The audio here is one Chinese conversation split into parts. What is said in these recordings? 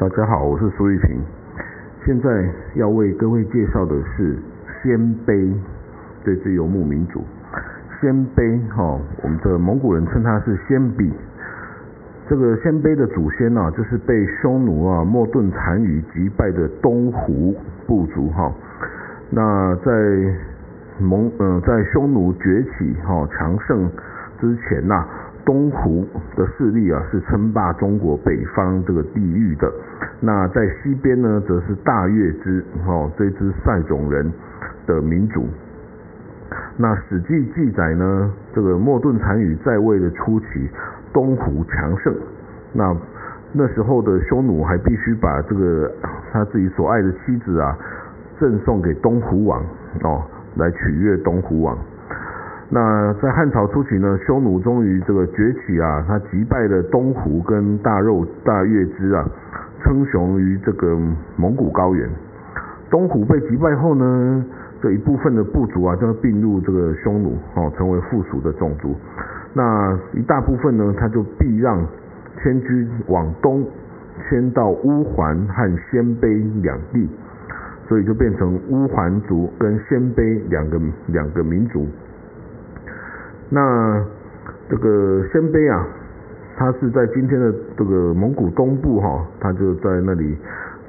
大家好，我是苏玉平。现在要为各位介绍的是鲜卑这支游牧民族。鲜卑哈，我们的蒙古人称它是鲜卑。这个鲜卑的祖先呢，就是被匈奴啊莫顿单于击败的东胡部族哈。那在蒙呃在匈奴崛起哈强盛之前呐。东胡的势力啊，是称霸中国北方这个地域的。那在西边呢，则是大月支哦，这支塞种人的民族。那史记记载呢，这个莫顿单于在位的初期，东胡强盛。那那时候的匈奴还必须把这个他自己所爱的妻子啊，赠送给东胡王哦，来取悦东胡王。那在汉朝初期呢，匈奴终于这个崛起啊，他击败了东胡跟大肉大月支啊，称雄于这个蒙古高原。东胡被击败后呢，这一部分的部族啊，就并入这个匈奴哦，成为附属的种族。那一大部分呢，他就避让迁居往东，迁到乌桓和鲜卑两地，所以就变成乌桓族跟鲜卑两个两个民族。那这个鲜卑啊，它是在今天的这个蒙古东部哈，它就在那里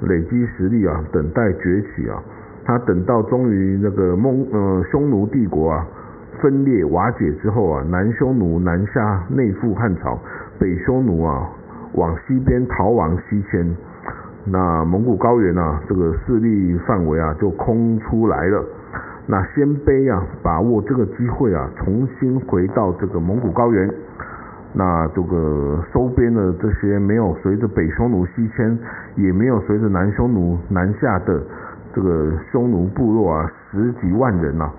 累积实力啊，等待崛起啊。它等到终于那个蒙呃匈奴帝国啊分裂瓦解之后啊，南匈奴南下内附汉朝，北匈奴啊往西边逃亡西迁，那蒙古高原啊这个势力范围啊就空出来了。那鲜卑啊，把握这个机会啊，重新回到这个蒙古高原，那这个收编的这些没有随着北匈奴西迁，也没有随着南匈奴南下的这个匈奴部落啊，十几万人呐，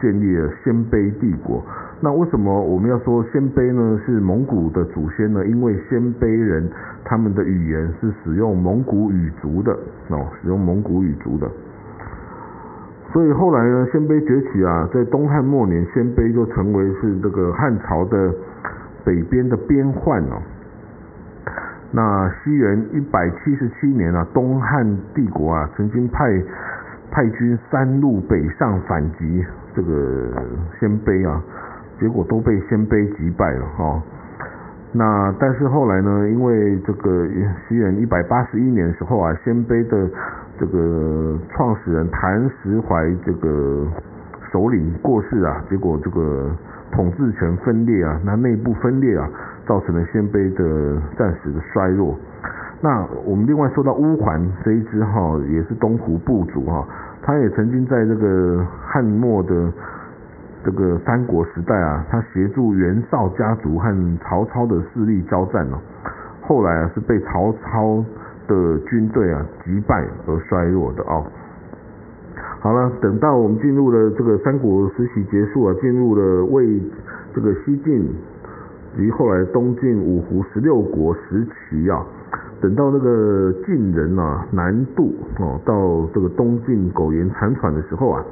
建立了鲜卑帝国。那为什么我们要说鲜卑呢？是蒙古的祖先呢？因为鲜卑人他们的语言是使用蒙古语族的哦，使用蒙古语族的。所以后来呢，鲜卑崛起啊，在东汉末年，鲜卑就成为是这个汉朝的北边的边患哦。那西元一百七十七年啊，东汉帝国啊，曾经派派军三路北上反击这个鲜卑啊，结果都被鲜卑击败了哈。那但是后来呢，因为这个西元一百八十一年时候啊，鲜卑的这个创始人谭石怀这个首领过世啊，结果这个统治权分裂啊，那内部分裂啊，造成了鲜卑的暂时的衰弱。那我们另外说到乌桓这一支哈，也是东胡部族哈，他也曾经在这个汉末的这个三国时代啊，他协助袁绍家族和曹操的势力交战哦，后来啊是被曹操。的军队啊击败而衰弱的哦。好了，等到我们进入了这个三国时期结束啊，进入了魏这个西晋及后来东晋五胡十六国时期啊，等到那个晋人啊南渡哦，到这个东晋苟延残喘的时候啊，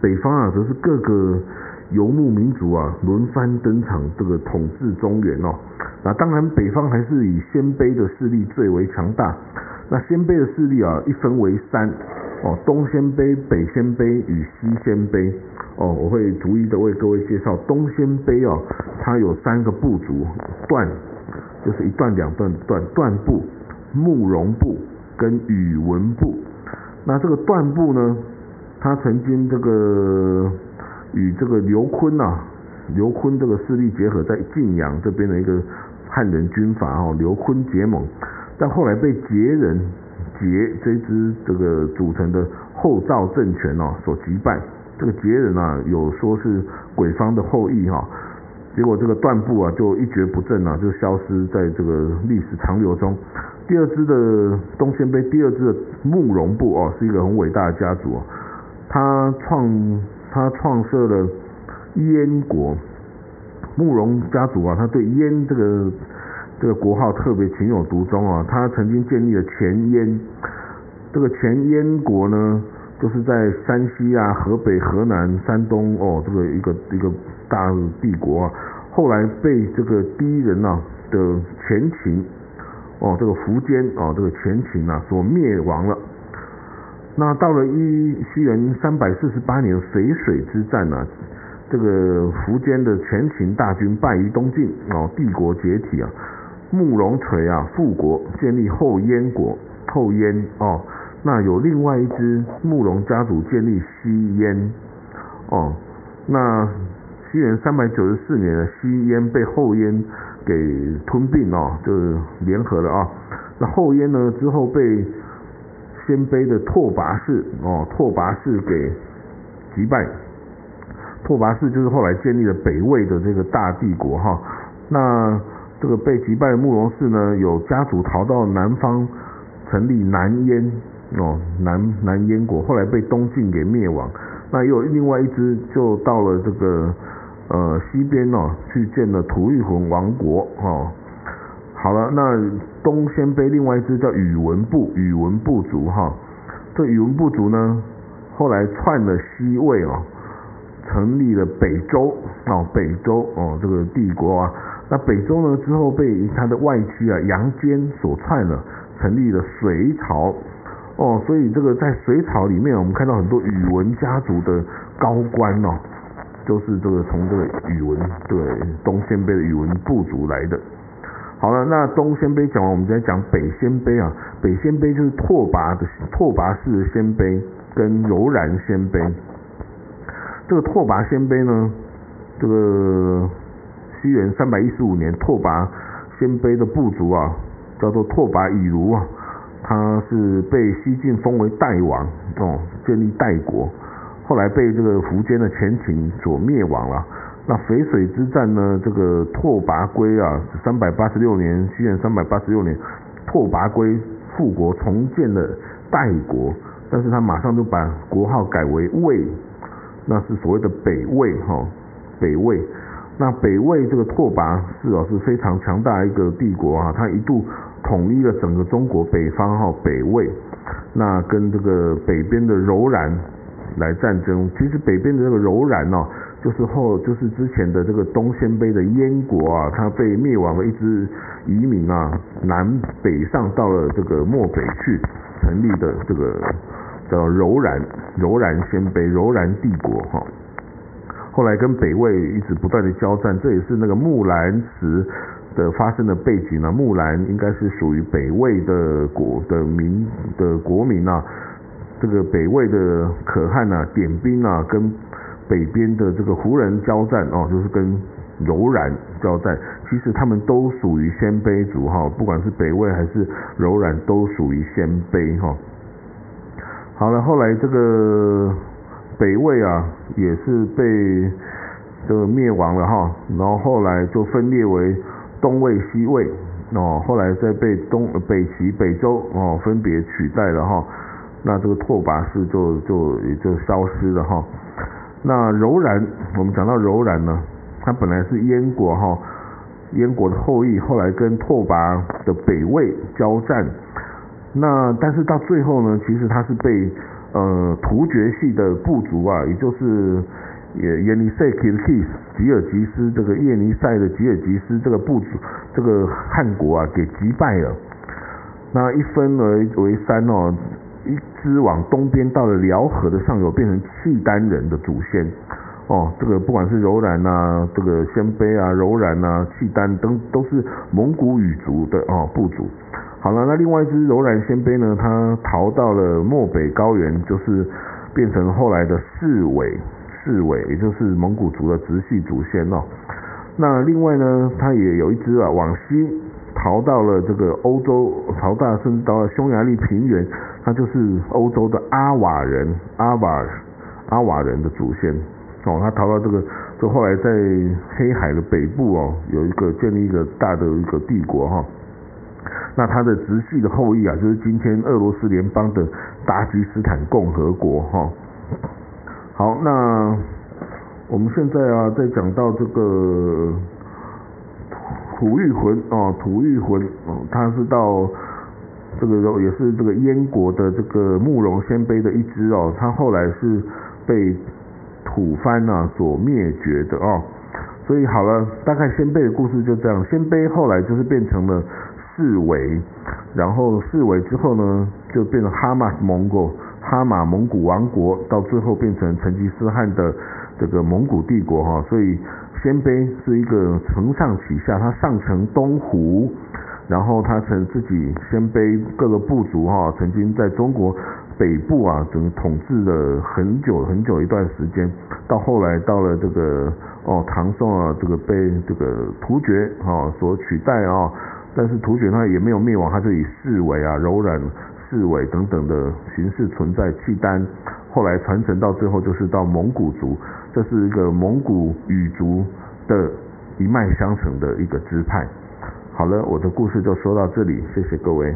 北方啊则是各个。游牧民族啊，轮番登场，这个统治中原哦。那当然，北方还是以鲜卑的势力最为强大。那鲜卑的势力啊，一分为三哦，东鲜卑、北鲜卑与西鲜卑哦。我会逐一的为各位介绍东鲜卑哦，它有三个部族，段就是一段两段段段部、慕容部跟宇文部。那这个段部呢，它曾经这个。与这个刘坤呐，刘坤这个势力结合，在晋阳这边的一个汉人军阀哦，刘坤结盟，但后来被羯人羯这支这个组成的后赵政权哦所击败。这个羯人啊，有说是鬼方的后裔哈，结果这个段部啊就一蹶不振啊，就消失在这个历史长流中。第二支的东鲜卑，第二支的慕容部哦，是一个很伟大的家族哦，他创。他创设了燕国，慕容家族啊，他对燕这个这个国号特别情有独钟啊。他曾经建立了前燕，这个前燕国呢，就是在山西啊、河北、河南、山东哦，这个一个一个大帝国啊。后来被这个第一人啊的前秦哦，这个苻坚哦，这个前秦啊所灭亡了。那到了一西元三百四十八年淝水之战呢，这个苻坚的前秦大军败于东晋哦，帝国解体啊，慕容垂啊复国，建立后燕国，后燕哦，那有另外一支慕容家族建立西燕哦，那西元三百九十四年的西燕被后燕给吞并哦，就是联合了啊，那后燕呢之后被。鲜卑的拓跋氏哦，拓跋氏给击败。拓跋氏就是后来建立了北魏的这个大帝国哈。那这个被击败的慕容氏呢，有家族逃到南方，成立南燕哦，南南燕国，后来被东晋给灭亡。那又另外一支就到了这个呃西边哦，去建了吐谷浑王国哦。好了，那东鲜卑另外一支叫宇文部，宇文部族哈，这宇文部族呢，后来篡了西魏哦，成立了北周哦，北周哦这个帝国啊，那北周呢之后被他的外戚啊杨坚所篡了，成立了隋朝。哦，所以这个在隋朝里面，我们看到很多宇文家族的高官哦，都是这个从这个宇文对东鲜卑的宇文部族来的。好了，那东鲜卑讲完，我们再讲北鲜卑啊。北鲜卑就是拓跋的拓跋氏的鲜卑跟柔然鲜卑。这个拓跋鲜卑呢，这个西元三百一十五年，拓跋鲜卑的部族啊，叫做拓跋以卢啊，他是被西晋封为代王哦，建立代国，后来被这个苻坚的前秦所灭亡了。那淝水之战呢？这个拓跋圭啊，三百八十六年，西元三百八十六年，拓跋圭复国，重建了代国，但是他马上就把国号改为魏，那是所谓的北魏哈，北魏。那北魏这个拓跋氏啊是非常强大一个帝国啊，他一度统一了整个中国北方哈，北魏。那跟这个北边的柔然来战争，其实北边的这个柔然哦。就是后，就是之前的这个东鲜卑的燕国啊，它被灭亡了，一支移民啊，南北上到了这个漠北去，成立的这个叫柔然柔然鲜卑柔然帝国哈。后来跟北魏一直不断的交战，这也是那个木兰辞的发生的背景呢。木兰应该是属于北魏的国的民的国民啊，这个北魏的可汗啊，点兵啊，跟北边的这个胡人交战哦，就是跟柔然交战。其实他们都属于鲜卑族哈，不管是北魏还是柔然，都属于鲜卑哈。好了，后来这个北魏啊，也是被这个灭亡了哈。然后后来就分裂为东魏、西魏哦，后来再被东北齐、北周哦分别取代了哈。那这个拓跋氏就就也就消失了哈。那柔然，我们讲到柔然呢，他本来是燕国哈，燕国的后裔，后来跟拓跋的北魏交战，那但是到最后呢，其实他是被呃突厥系的部族啊，也就是耶耶尼塞吉斯吉尔吉斯这个耶尼塞的吉尔吉斯这个部族，这个汉国啊给击败了，那一分为为三哦。一支往东边到了辽河的上游，变成契丹人的祖先哦。这个不管是柔然呐，这个鲜卑啊，柔然呐，契丹等都是蒙古语族的哦部族。好了，那另外一支柔然鲜卑呢，他逃到了漠北高原，就是变成后来的四尾，四尾也就是蒙古族的直系祖先哦。那另外呢，他也有一支啊往西。逃到了这个欧洲，逃到甚至到了匈牙利平原，他就是欧洲的阿瓦人，阿瓦阿瓦人的祖先哦。他逃到这个，就后来在黑海的北部哦，有一个建立一个大的一个帝国哈。那他的直系的后裔啊，就是今天俄罗斯联邦的达吉斯坦共和国哈。好，那我们现在啊，在讲到这个。吐谷浑哦，吐谷浑哦，他是到这个也是这个燕国的这个慕容鲜卑的一支哦，他后来是被吐蕃啊所灭绝的哦，所以好了，大概鲜卑的故事就这样，鲜卑后来就是变成了四维，然后四维之后呢，就变成哈马蒙古哈马蒙古王国，到最后变成成吉思汗的这个蒙古帝国哈，所以鲜卑是一个承上启下，它上承东胡，然后它曾自己鲜卑各个部族哈，曾经在中国。北部啊，整个统治了很久很久一段时间，到后来到了这个哦唐宋啊，这个被这个突厥啊所取代啊，但是突厥它也没有灭亡，它就以四维啊柔软四维等等的形式存在。契丹后来传承到最后就是到蒙古族，这是一个蒙古语族的一脉相承的一个支派。好了，我的故事就说到这里，谢谢各位。